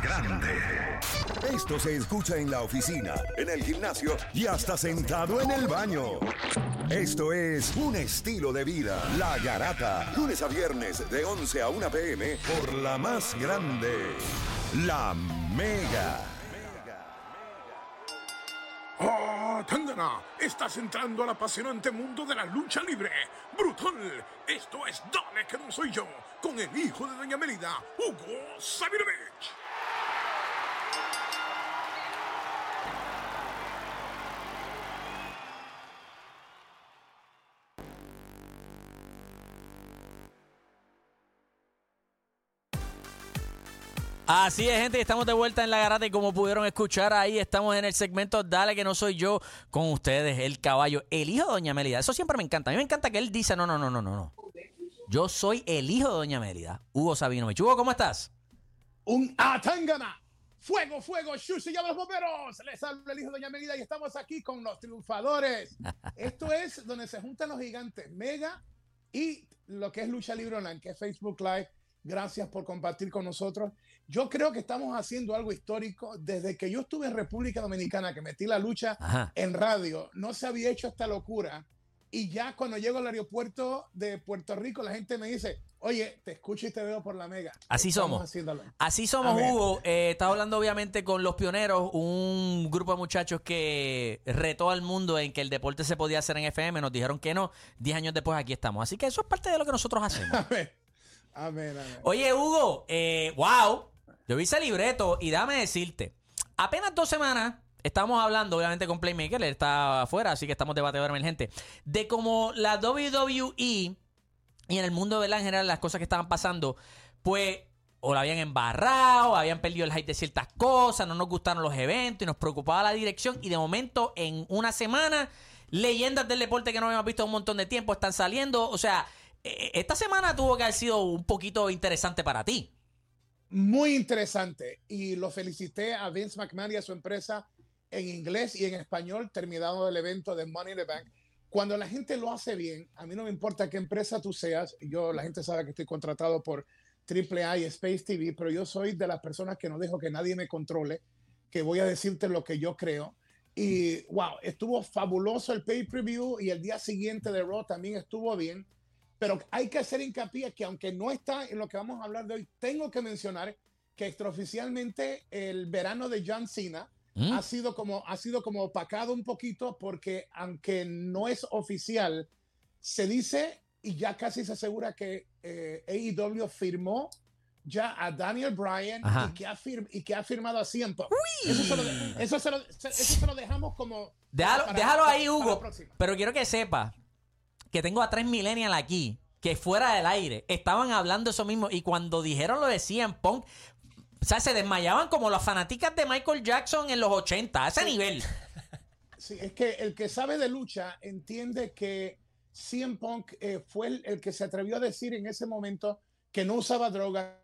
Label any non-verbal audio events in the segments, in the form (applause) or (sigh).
grande. Esto se escucha en la oficina, en el gimnasio y hasta sentado en el baño. Esto es un estilo de vida. La Garata. Lunes a viernes de 11 a 1 pm por la más grande. La Mega. ¡Oh, Tangana! Estás entrando al apasionante mundo de la lucha libre. ¡Brutal! Esto es Dale que no soy yo, con el hijo de Doña Melida, Hugo Sabinovich. Así es, gente, estamos de vuelta en la garata y como pudieron escuchar ahí, estamos en el segmento Dale que no soy yo con ustedes, el caballo, el hijo de Doña Mélida. Eso siempre me encanta. A mí me encanta que él dice, no, no, no, no, no, no. Yo soy el hijo de Doña Mélida, Hugo Sabinovich. Hugo, ¿cómo estás? Un Atangana. Fuego, fuego, Shushi, llama a los bomberos. Les habla el hijo de Doña Melida y estamos aquí con los triunfadores. (laughs) Esto es donde se juntan los gigantes Mega y lo que es Lucha Libre Online, que es Facebook Live. Gracias por compartir con nosotros. Yo creo que estamos haciendo algo histórico. Desde que yo estuve en República Dominicana, que metí la lucha Ajá. en radio, no se había hecho esta locura. Y ya cuando llego al aeropuerto de Puerto Rico, la gente me dice, oye, te escucho y te veo por la mega. Así somos. haciéndolo. Así somos, A ver. Hugo. Eh, estaba hablando obviamente con los pioneros, un grupo de muchachos que retó al mundo en que el deporte se podía hacer en FM. Nos dijeron que no. Diez años después aquí estamos. Así que eso es parte de lo que nosotros hacemos. (laughs) Amén. Amén, amén. Oye, Hugo, eh, wow. Yo vi ese libreto y dame decirte, apenas dos semanas estamos hablando, obviamente, con Playmaker, él está afuera, así que estamos debatidor emergente, de cómo la WWE y en el mundo de la en general las cosas que estaban pasando, pues o la habían embarrado, habían perdido el hype de ciertas cosas, no nos gustaron los eventos y nos preocupaba la dirección y de momento en una semana leyendas del deporte que no habíamos visto un montón de tiempo están saliendo, o sea, esta semana tuvo que haber sido un poquito interesante para ti. Muy interesante. Y lo felicité a Vince McMahon y a su empresa en inglés y en español, terminado el evento de Money in the Bank. Cuando la gente lo hace bien, a mí no me importa qué empresa tú seas, yo, la gente sabe que estoy contratado por AAA y Space TV, pero yo soy de las personas que no dejo que nadie me controle, que voy a decirte lo que yo creo. Y wow, estuvo fabuloso el pay-per-view y el día siguiente de Raw también estuvo bien. Pero hay que hacer hincapié que aunque no está en lo que vamos a hablar de hoy, tengo que mencionar que extraoficialmente el verano de John Cena ¿Mm? ha sido como ha sido como opacado un poquito porque aunque no es oficial, se dice y ya casi se asegura que eh, AEW firmó ya a Daniel Bryan Ajá. y que, ha fir- y que ha firmado a CM. Eso se, lo, eso, se lo, se- eso se lo dejamos como... Déjalo, para- déjalo ahí, Hugo. Pero quiero que sepa que tengo a tres millennials aquí que fuera del aire estaban hablando eso mismo y cuando dijeron lo de CM Punk, o sea, se desmayaban como las fanáticas de Michael Jackson en los 80, a ese nivel. Sí, es que el que sabe de lucha entiende que CM Punk eh, fue el, el que se atrevió a decir en ese momento que no usaba droga,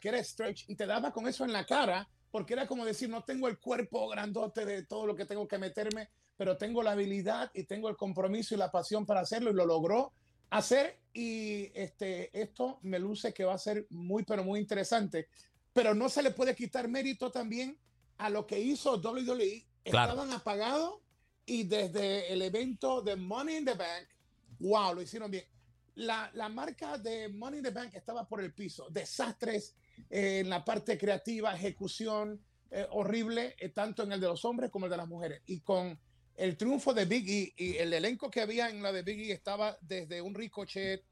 que era stretch y te daba con eso en la cara, porque era como decir, no tengo el cuerpo grandote de todo lo que tengo que meterme, pero tengo la habilidad y tengo el compromiso y la pasión para hacerlo y lo logró hacer y este, esto me luce que va a ser muy, pero muy interesante, pero no se le puede quitar mérito también a lo que hizo WWE. Claro. Estaban apagados y desde el evento de Money in the Bank, wow, lo hicieron bien. La, la marca de Money in the Bank estaba por el piso. Desastres eh, en la parte creativa, ejecución eh, horrible, eh, tanto en el de los hombres como el de las mujeres. Y con el triunfo de Big E y el elenco que había en la de Big E estaba desde un Ricochet,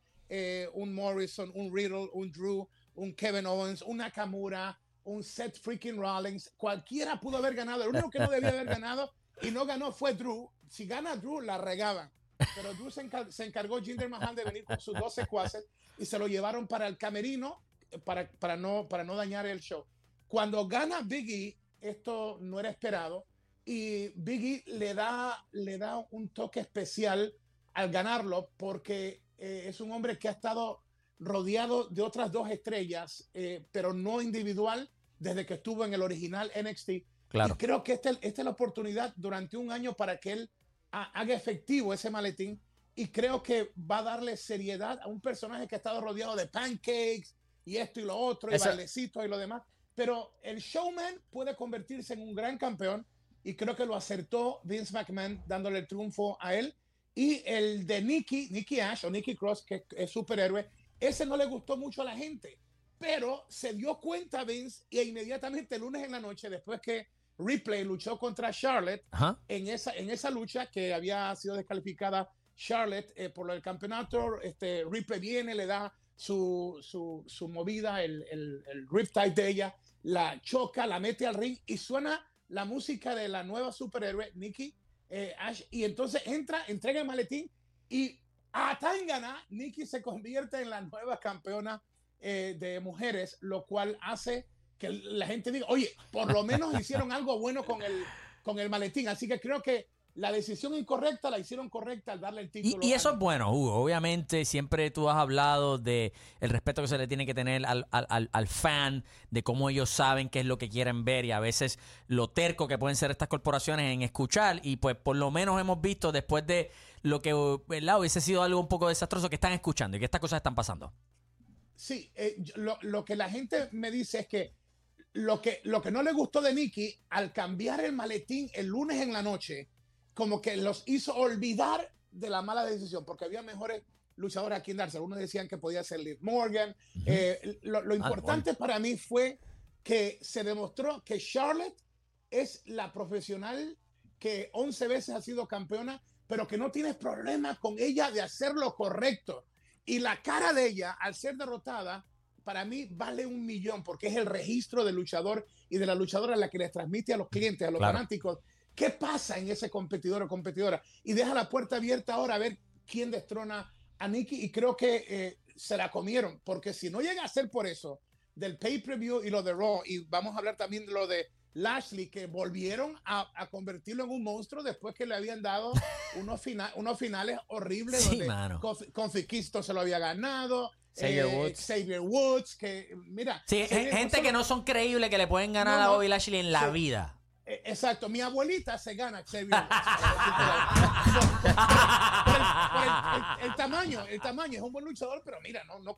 un Morrison, un Riddle, un Drew, un Kevin Owens, un Nakamura, un Seth freaking Rollins. Cualquiera pudo haber ganado. El único que no debía haber ganado y no ganó fue Drew. Si gana Drew, la regaban. Pero Drew se, encar- se encargó Jinder Mahal de venir con sus 12 secuaces y se lo llevaron para el camerino para, para, no, para no dañar el show. Cuando gana Big E, esto no era esperado y Big E le da, le da un toque especial al ganarlo porque eh, es un hombre que ha estado rodeado de otras dos estrellas, eh, pero no individual, desde que estuvo en el original NXT. Claro. Y creo que esta, esta es la oportunidad durante un año para que él ha- haga efectivo ese maletín y creo que va a darle seriedad a un personaje que ha estado rodeado de pancakes y esto y lo otro, Eso- y bailecitos y lo demás. pero el showman puede convertirse en un gran campeón y creo que lo acertó Vince McMahon dándole el triunfo a él. Y el de Nikki, Nikki Ash o Nikki Cross, que es superhéroe, ese no le gustó mucho a la gente, pero se dio cuenta Vince y inmediatamente el lunes en la noche, después que Ripley luchó contra Charlotte, en esa, en esa lucha que había sido descalificada Charlotte eh, por el campeonato, este, Ripley viene, le da su, su, su movida, el, el, el riptide de ella, la choca, la mete al ring y suena la música de la nueva superhéroe, Nikki eh, Ash, y entonces entra, entrega el maletín y a Tangana, Nikki se convierte en la nueva campeona eh, de mujeres, lo cual hace que la gente diga, oye, por lo menos hicieron algo bueno con el, con el maletín. Así que creo que la decisión incorrecta la hicieron correcta al darle el título. Y, eso es bueno, Hugo. Obviamente, siempre tú has hablado de el respeto que se le tiene que tener al, al, al, fan, de cómo ellos saben qué es lo que quieren ver y a veces lo terco que pueden ser estas corporaciones en escuchar. Y pues por lo menos hemos visto después de lo que ¿verdad? hubiese sido algo un poco desastroso que están escuchando y que estas cosas están pasando. Sí, eh, lo, lo que la gente me dice es que lo que, lo que no le gustó de Nicky, al cambiar el maletín el lunes en la noche, como que los hizo olvidar de la mala decisión, porque había mejores luchadores a quien darse. Algunos decían que podía ser Liv Morgan. Eh, lo, ah, importante para mí fue que se demostró que Charlotte es la profesional que 11 veces ha sido campeona, pero que no tiene problemas con ella de hacer lo correcto. Y la cara de ella, al ser derrotada, para mí vale un millón, porque es el registro del luchador y de la luchadora la que les transmite a los clientes, a los fanáticos, ¿Qué pasa en ese competidor o competidora? Y deja la puerta abierta ahora a ver quién destrona a Nikki y creo que eh, se la comieron, porque si no llega a ser por eso, del pay-per-view y lo de Raw, y vamos a hablar también de lo de Lashley, que volvieron a, convertirlo en un monstruo después que le habían dado (laughs) unos, unos finales horribles sí, donde se lo había ganado. Xavier, eh, Woods. Xavier Woods, que mira. Sí, gente que no son creíbles que le pueden ganar a Bobby Lashley en la vida. Eh, exacto, mi abuelita se gana Xavier. el, tamaño, el tamaño es un buen luchador, pero mira, no, no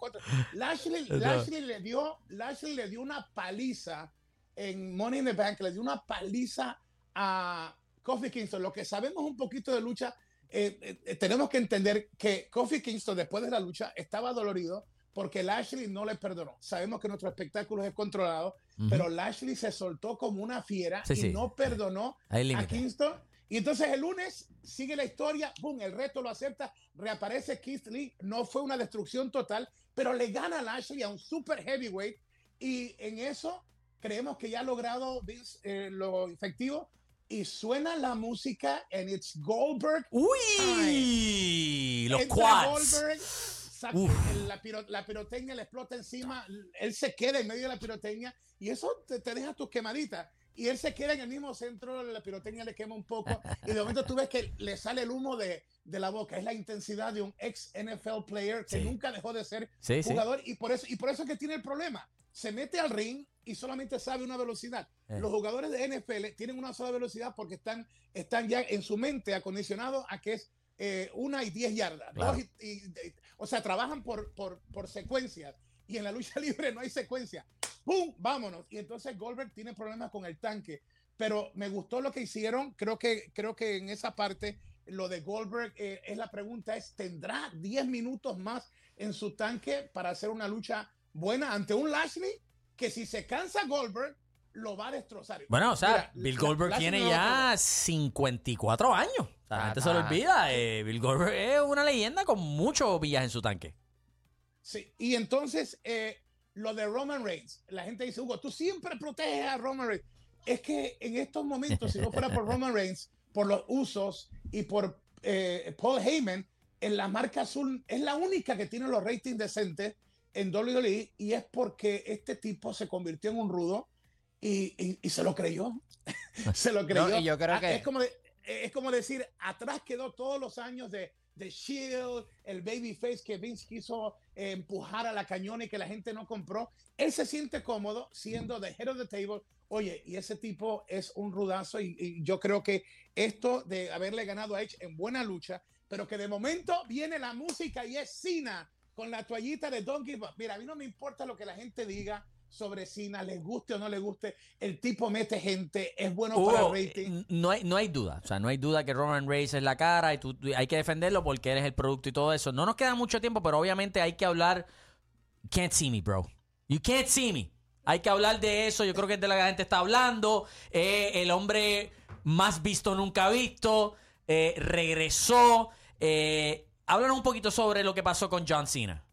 Lashley, Lashley le dio, Lashley le dio una paliza en Money in the Bank, le dio una paliza a Kofi Kingston. Lo que sabemos un poquito de lucha, eh, eh, tenemos que entender que Kofi Kingston después de la lucha estaba dolorido porque Lashley no le perdonó. Sabemos que nuestro espectáculo es controlado, pero Lashley se soltó como una fiera y no perdonó a Kingston. Y entonces el lunes sigue la historia, boom, el reto lo acepta, reaparece Keith Lee, no fue una destrucción total, pero le gana a Lashley a un super heavyweight. Y en eso creemos que ya ha logrado eh, lo efectivo. Y suena la música en It's Goldberg. Uy, los quads la, la, pirotecnia le explota encima, él se queda en medio de la pirotecnia y eso te, deja tus quemaditas. Y él se queda en el mismo centro, la pirotecnia le quema un poco y de momento tú ves que le sale el humo de, de la boca. Es la intensidad de un ex NFL player que nunca dejó de ser jugador y por eso y por eso es que tiene el problema. Se mete al ring y solamente sabe una velocidad. Eh. Los jugadores de NFL tienen una sola velocidad porque están, están ya en su mente acondicionados a que es eh, una y diez yardas. O sea, trabajan por, por, por secuencias. Y en la lucha (laughs) libre no hay secuencia. ¡Pum! Vámonos. Y entonces Goldberg tiene problemas con el tanque. Pero me gustó lo que hicieron. Creo que, creo que en esa parte lo de Goldberg eh, es la pregunta es, ¿tendrá 10 minutos más en su tanque para hacer una lucha buena ante un Lashley? Que si se cansa Goldberg, lo va a destrozar. Bueno, o sea, Bill Goldberg tiene ya 54 años. La gente se lo olvida. Eh, Bill Goldberg es una leyenda con muchos villas en su tanque. Sí, y entonces eh, lo de Roman Reigns, la gente dice, Hugo, tú siempre proteges a Roman Reigns. Es que en estos momentos, si no fuera por Roman Reigns, por los usos y por eh, Paul Heyman, en la marca azul es la única que tiene los ratings decentes en WWE y es porque este tipo se convirtió en un rudo y, y, se lo creyó. (laughs) se lo creyó. yo creo ah, que... es, como es como decir, atrás quedó todos los años de, de Shield, el babyface que Vince quiso eh, empujar a la cañona y que la gente no compró. Él se siente cómodo siendo the head of the table. Oye, y ese tipo es un rudazo y, yo creo que esto de haberle ganado a Edge en buena lucha, pero que de momento viene la música y es Cena con la toallita de Donkey Mira, a mí no me importa lo que la gente diga sobre Cena, les guste o no les guste, el tipo mete gente, es bueno Hugo, para el rating. eh, no hay, no hay duda. O sea, no hay duda que Roman Reigns es la cara y tú, tú- hay que defenderlo porque él es el producto y todo eso. No nos queda mucho tiempo, pero obviamente hay que hablar. Can't see me, bro. You can't see me. Hay que hablar de eso. Yo creo que es de la que la gente está hablando. Eh, el hombre más visto nunca visto. eh, regresó. Eh, háblanos un poquito sobre lo que pasó con John Cena.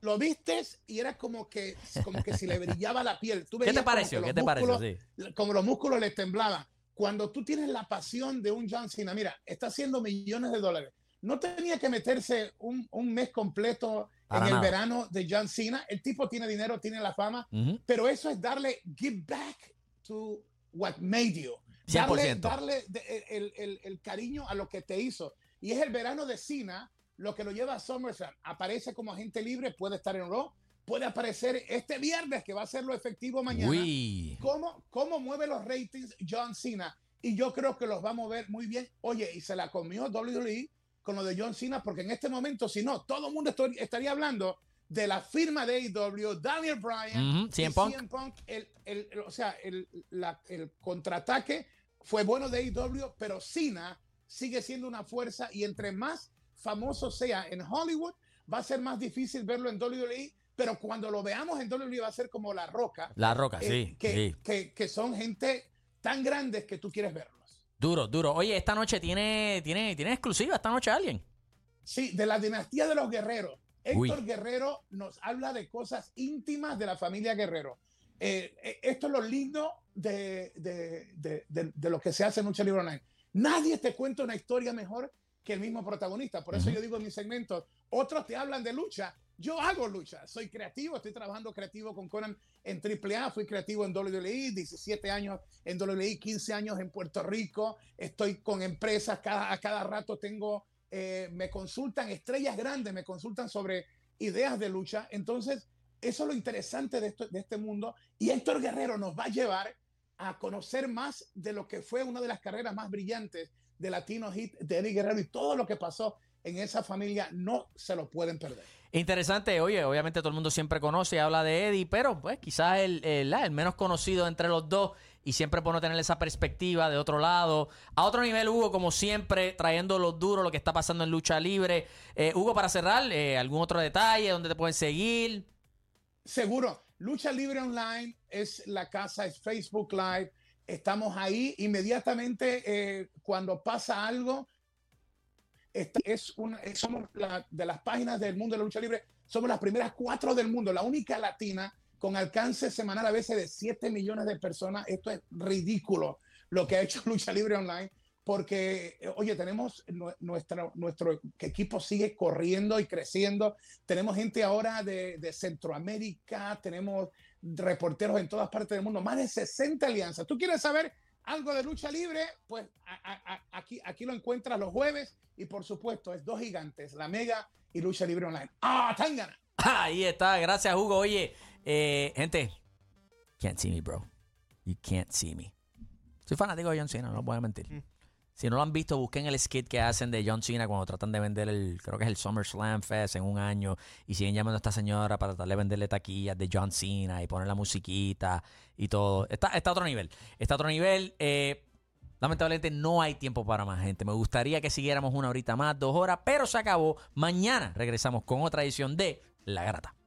Lo vistes y era como que, como que si le brillaba la piel. Tú (laughs) ¿Qué te pareció? ¿Qué te pareció? Sí. como los músculos le temblaban. Cuando tú tienes la pasión de un John Cena, mira, está haciendo millones de dólares. No tenía que meterse un, un mes completo Para en el verano de John Cena. El tipo tiene dinero, tiene la fama, pero eso es darle give back to what made you. Darle, 100%. darle de- el, el- el cariño a lo que te hizo. Y es el verano de Cena lo que lo lleva a SummerSlam. Aparece como agente libre, puede estar en Raw, puede aparecer este viernes, que va a ser lo efectivo mañana. Uy. ¿Cómo, ¿Cómo mueve los ratings John Cena? Y yo creo que los va a mover muy bien. Oye, y se la comió WWE con lo de John Cena, porque en este momento, si no, todo el mundo estaría hablando de la firma de AEW, Daniel Bryan, Ujú, CM y Punk. CM Punk, el, el- el- o sea, el, la- el contraataque fue bueno de AEW, pero Cena sigue siendo una fuerza y entre más famoso sea en Hollywood, va a ser más difícil verlo en WWE, pero cuando lo veamos en WWE va a ser como La Roca, La roca, eh, sí. que, sí. que- que son gente tan grandes que tú quieres verlos. Duro, duro. Oye, esta noche tiene, tiene, tiene exclusiva esta noche alguien. Sí, de la dinastía de los guerreros. Uy. Héctor Guerrero nos habla de cosas íntimas de la familia Guerrero. Eh, eh, esto es lo lindo de, de- de- de- de lo que se hace en Lucha Libre Online. Nadie te cuenta una historia mejor que el mismo protagonista. Por eso yo digo en mis segmentos, otros te hablan de lucha, yo hago lucha, soy creativo, estoy trabajando creativo con Conan en AAA, fui creativo en WWE, 17 años en WWE, 15 años en Puerto Rico, estoy con empresas, cada, a cada rato tengo, eh, me consultan estrellas grandes, me consultan sobre ideas de lucha, entonces eso es lo interesante de, esto, de este mundo. Y Héctor Guerrero nos va a llevar a conocer más de lo que fue una de las carreras más brillantes de Latino Hit de Eddie Guerrero y todo lo que pasó en esa familia no se lo pueden perder. Interesante, oye, obviamente todo el mundo siempre conoce y habla de Eddie, pero pues quizás el, el, el menos conocido entre los dos y siempre por no tener esa perspectiva de otro lado. A otro nivel, Hugo, como siempre, trayendo lo duro, lo que está pasando en lucha libre. Eh, Hugo, para cerrar, eh, ¿algún otro detalle donde te pueden seguir? Seguro, Lucha Libre Online es la casa, es Facebook Live. Estamos ahí inmediatamente eh, cuando pasa algo. esta- es una, somos la- de las páginas del mundo de la lucha libre, somos las primeras cuatro del mundo, la única latina con alcance semanal a veces de 7 millones de personas. Esto es ridículo lo que ha hecho (laughs) Lucha Libre Online, porque, eh, oye, tenemos nu- nuestra, nuestro equipo sigue corriendo y creciendo. Tenemos gente ahora de, de Centroamérica, tenemos reporteros en todas partes del mundo, más de 60 alianzas. ¿Tú quieres saber algo de lucha libre? Pues a- a- a- aquí, aquí lo encuentras los jueves y por supuesto es dos gigantes, la Mega y Lucha Libre Online. ¡Ah, Tangana! (laughs) Ahí está, gracias Hugo. Oye, eh, gente, can't see me, bro. You can't see me. Soy fanático de John Cena, no lo voy a mentir. Si no lo han visto, busquen el skit que hacen de John Cena cuando tratan de vender el, creo que es el SummerSlam Fest en un año y siguen llamando a esta señora para tratar de venderle taquillas de John Cena y poner la musiquita y todo. Está, está a otro nivel. Está a otro nivel. Eh, lamentablemente no hay tiempo para más gente. Me gustaría que siguiéramos una horita más, dos horas, pero se acabó. Mañana regresamos con otra edición de La Grata.